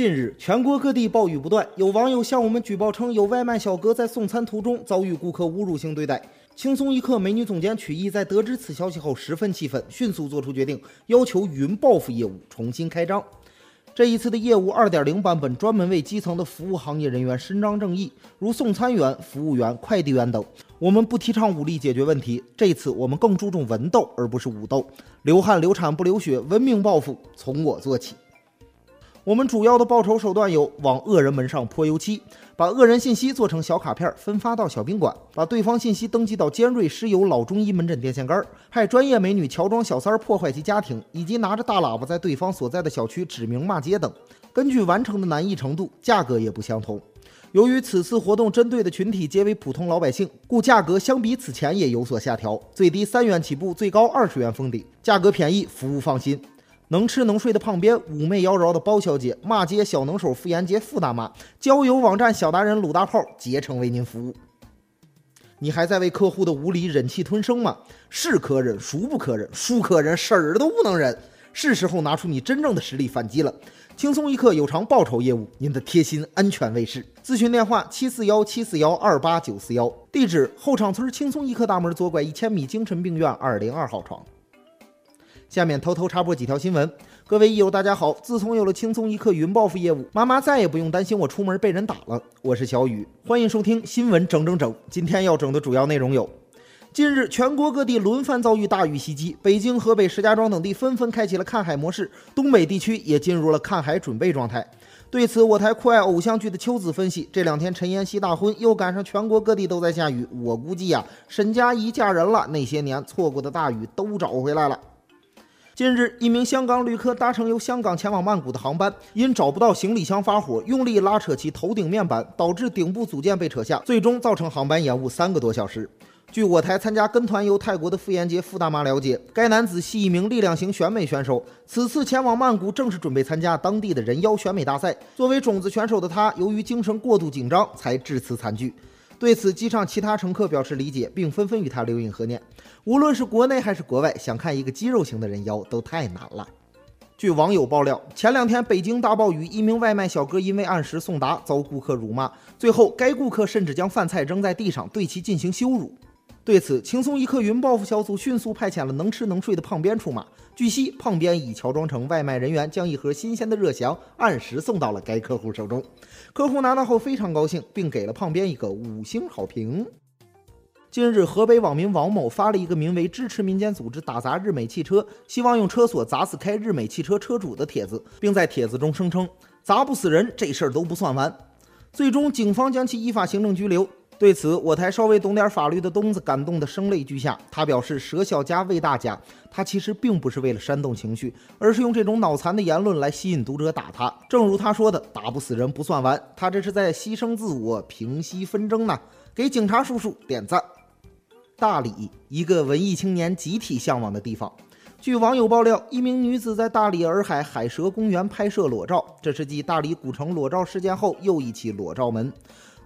近日，全国各地暴雨不断，有网友向我们举报称，有外卖小哥在送餐途中遭遇顾客侮辱性对待。轻松一刻美女总监曲艺在得知此消息后十分气愤，迅速做出决定，要求云报复业务重新开张。这一次的业务2.0版本专门为基层的服务行业人员伸张正义，如送餐员、服务员、快递员等。我们不提倡武力解决问题，这次我们更注重文斗而不是武斗，流汗流产不流血，文明报复从我做起。我们主要的报仇手段有：往恶人门上泼油漆，把恶人信息做成小卡片分发到小宾馆，把对方信息登记到尖锐湿疣老中医门诊电线杆，派专业美女乔装小三破坏其家庭，以及拿着大喇叭在对方所在的小区指名骂街等。根据完成的难易程度，价格也不相同。由于此次活动针对的群体皆为普通老百姓，故价格相比此前也有所下调，最低三元起步，最高二十元封顶，价格便宜，服务放心。能吃能睡的胖边，妩媚妖娆的包小姐，骂街小能手傅延杰傅大妈，交友网站小达人鲁大炮，竭诚为您服务。你还在为客户的无理忍气吞声吗？是可忍，孰不可忍？孰可忍，婶儿都不能忍。是时候拿出你真正的实力反击了。轻松一刻有偿报酬业务，您的贴心安全卫士。咨询电话：七四幺七四幺二八九四幺。地址：后场村轻松一刻大门左拐一千米精神病院二零二号床。下面偷偷插播几条新闻。各位益友，大家好！自从有了轻松一刻云报复业务，妈妈再也不用担心我出门被人打了。我是小雨，欢迎收听新闻整整整。今天要整的主要内容有：近日，全国各地轮番遭遇大雨袭击，北京、河北、石家庄等地纷纷开启了看海模式，东北地区也进入了看海准备状态。对此，我台酷爱偶像剧的秋子分析：这两天陈妍希大婚，又赶上全国各地都在下雨，我估计呀，沈佳宜嫁人了，那些年错过的大雨都找回来了。近日，一名香港旅客搭乘由香港前往曼谷的航班，因找不到行李箱发火，用力拉扯其头顶面板，导致顶部组件被扯下，最终造成航班延误三个多小时。据我台参加跟团游泰国的傅延杰傅大妈了解，该男子系一名力量型选美选手，此次前往曼谷正是准备参加当地的人妖选美大赛。作为种子选手的他，由于精神过度紧张，才致此惨剧。对此，机上其他乘客表示理解，并纷纷与他留影合念。无论是国内还是国外，想看一个肌肉型的人妖都太难了。据网友爆料，前两天北京大暴雨，一名外卖小哥因为按时送达，遭顾客辱骂，最后该顾客甚至将饭菜扔在地上，对其进行羞辱。对此，轻松一刻云报复小组迅速派遣了能吃能睡的胖边出马。据悉，胖边已乔装成外卖人员，将一盒新鲜的热翔按时送到了该客户手中。客户拿到后非常高兴，并给了胖边一个五星好评。近日，河北网民王某发了一个名为“支持民间组织打砸日美汽车，希望用车锁砸死开日美汽车车主”的帖子，并在帖子中声称“砸不死人，这事儿都不算完”。最终，警方将其依法行政拘留。对此，我台稍微懂点法律的东子感动得声泪俱下。他表示：“舍小家为大家。”他其实并不是为了煽动情绪，而是用这种脑残的言论来吸引读者打他。正如他说的：“打不死人不算完。”他这是在牺牲自我，平息纷争呢。给警察叔叔点赞。大理，一个文艺青年集体向往的地方。据网友爆料，一名女子在大理洱海海蛇公园拍摄裸照，这是继大理古城裸照事件后又一起裸照门。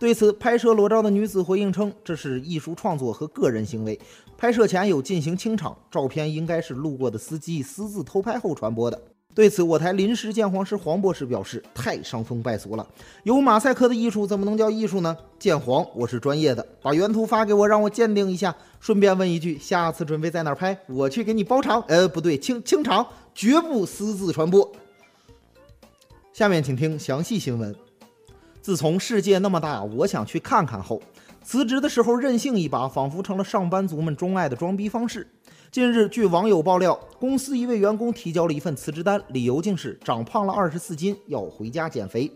对此，拍摄裸照的女子回应称，这是艺术创作和个人行为，拍摄前有进行清场，照片应该是路过的司机私自偷拍后传播的。对此，我台临时鉴黄师黄博士表示，太伤风败俗了，有马赛克的艺术怎么能叫艺术呢？鉴黄，我是专业的，把原图发给我，让我鉴定一下。顺便问一句，下次准备在哪儿拍？我去给你包场。呃，不对，清清场，绝不私自传播。下面请听详细新闻。自从世界那么大，我想去看看后，辞职的时候任性一把，仿佛成了上班族们钟爱的装逼方式。近日，据网友爆料，公司一位员工提交了一份辞职单，理由竟是长胖了二十四斤，要回家减肥。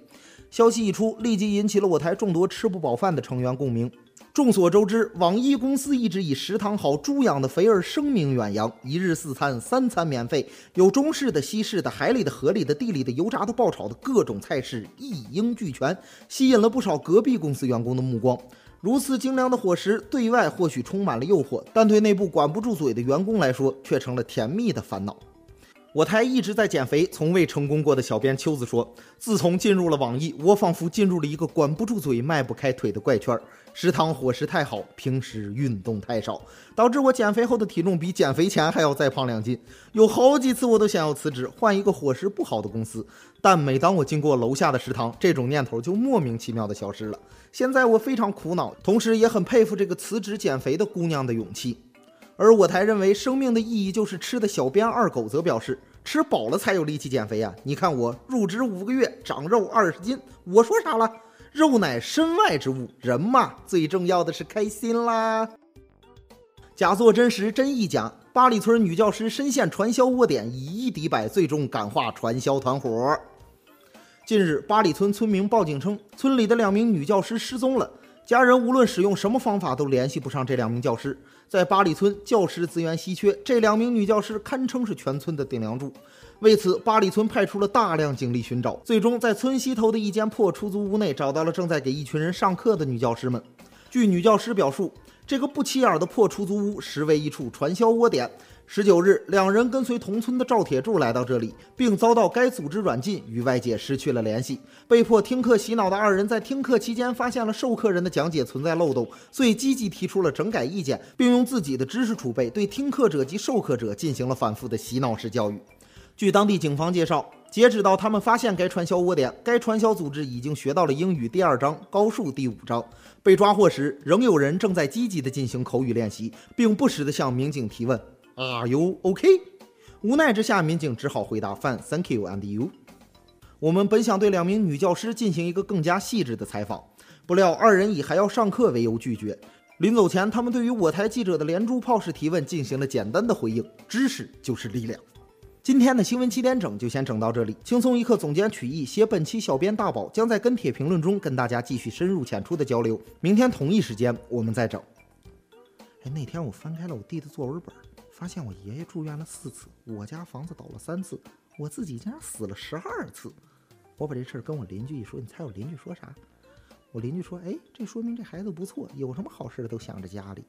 消息一出，立即引起了我台众多吃不饱饭的成员共鸣。众所周知，网易公司一直以食堂好、猪养的肥而声名远扬，一日四餐、三餐免费，有中式的、西式的、海里的、河里的、地里的、油炸的、爆炒的，各种菜式一应俱全，吸引了不少隔壁公司员工的目光。如此精良的伙食，对外或许充满了诱惑，但对内部管不住嘴的员工来说，却成了甜蜜的烦恼。我台一直在减肥，从未成功过的小编秋子说：“自从进入了网易，我仿佛进入了一个管不住嘴、迈不开腿的怪圈。食堂伙食太好，平时运动太少，导致我减肥后的体重比减肥前还要再胖两斤。有好几次我都想要辞职，换一个伙食不好的公司。但每当我经过楼下的食堂，这种念头就莫名其妙的消失了。现。在我非常苦恼，同时也很佩服这个辞职减肥的姑娘的勇气。”而我台认为生命的意义就是吃的小编二狗则表示，吃饱了才有力气减肥啊！你看我入职五个月长肉二十斤，我说啥了？肉乃身外之物，人嘛最重要的是开心啦。假作真实真亦假，八里村女教师深陷传销窝点，以一敌百，最终感化传销团伙。近日，八里村村民报警称，村里的两名女教师失踪了。家人无论使用什么方法都联系不上这两名教师。在八里村，教师资源稀缺，这两名女教师堪称是全村的顶梁柱。为此，八里村派出了大量警力寻找，最终在村西头的一间破出租屋内找到了正在给一群人上课的女教师们。据女教师表述，这个不起眼的破出租屋实为一处传销窝点。十九日，两人跟随同村的赵铁柱来到这里，并遭到该组织软禁，与外界失去了联系。被迫听课洗脑的二人在听课期间发现了授课人的讲解存在漏洞，所以积极提出了整改意见，并用自己的知识储备对听课者及授课者进行了反复的洗脑式教育。据当地警方介绍，截止到他们发现该传销窝点，该传销组织已经学到了英语第二章、高数第五章。被抓获时，仍有人正在积极地进行口语练习，并不时地向民警提问。Are you OK？无奈之下，民警只好回答 Fine, thank you and you。我们本想对两名女教师进行一个更加细致的采访，不料二人以还要上课为由拒绝。临走前，他们对于我台记者的连珠炮式提问进行了简单的回应：知识就是力量。今天的新闻七点整就先整到这里，轻松一刻总监曲艺写本期小编大宝将在跟帖评论中跟大家继续深入浅出的交流。明天同一时间我们再整。哎，那天我翻开了我弟的作文本。发现我爷爷住院了四次，我家房子倒了三次，我自己竟然死了十二次。我把这事儿跟我邻居一说，你猜我邻居说啥？我邻居说：“哎，这说明这孩子不错，有什么好事都想着家里。”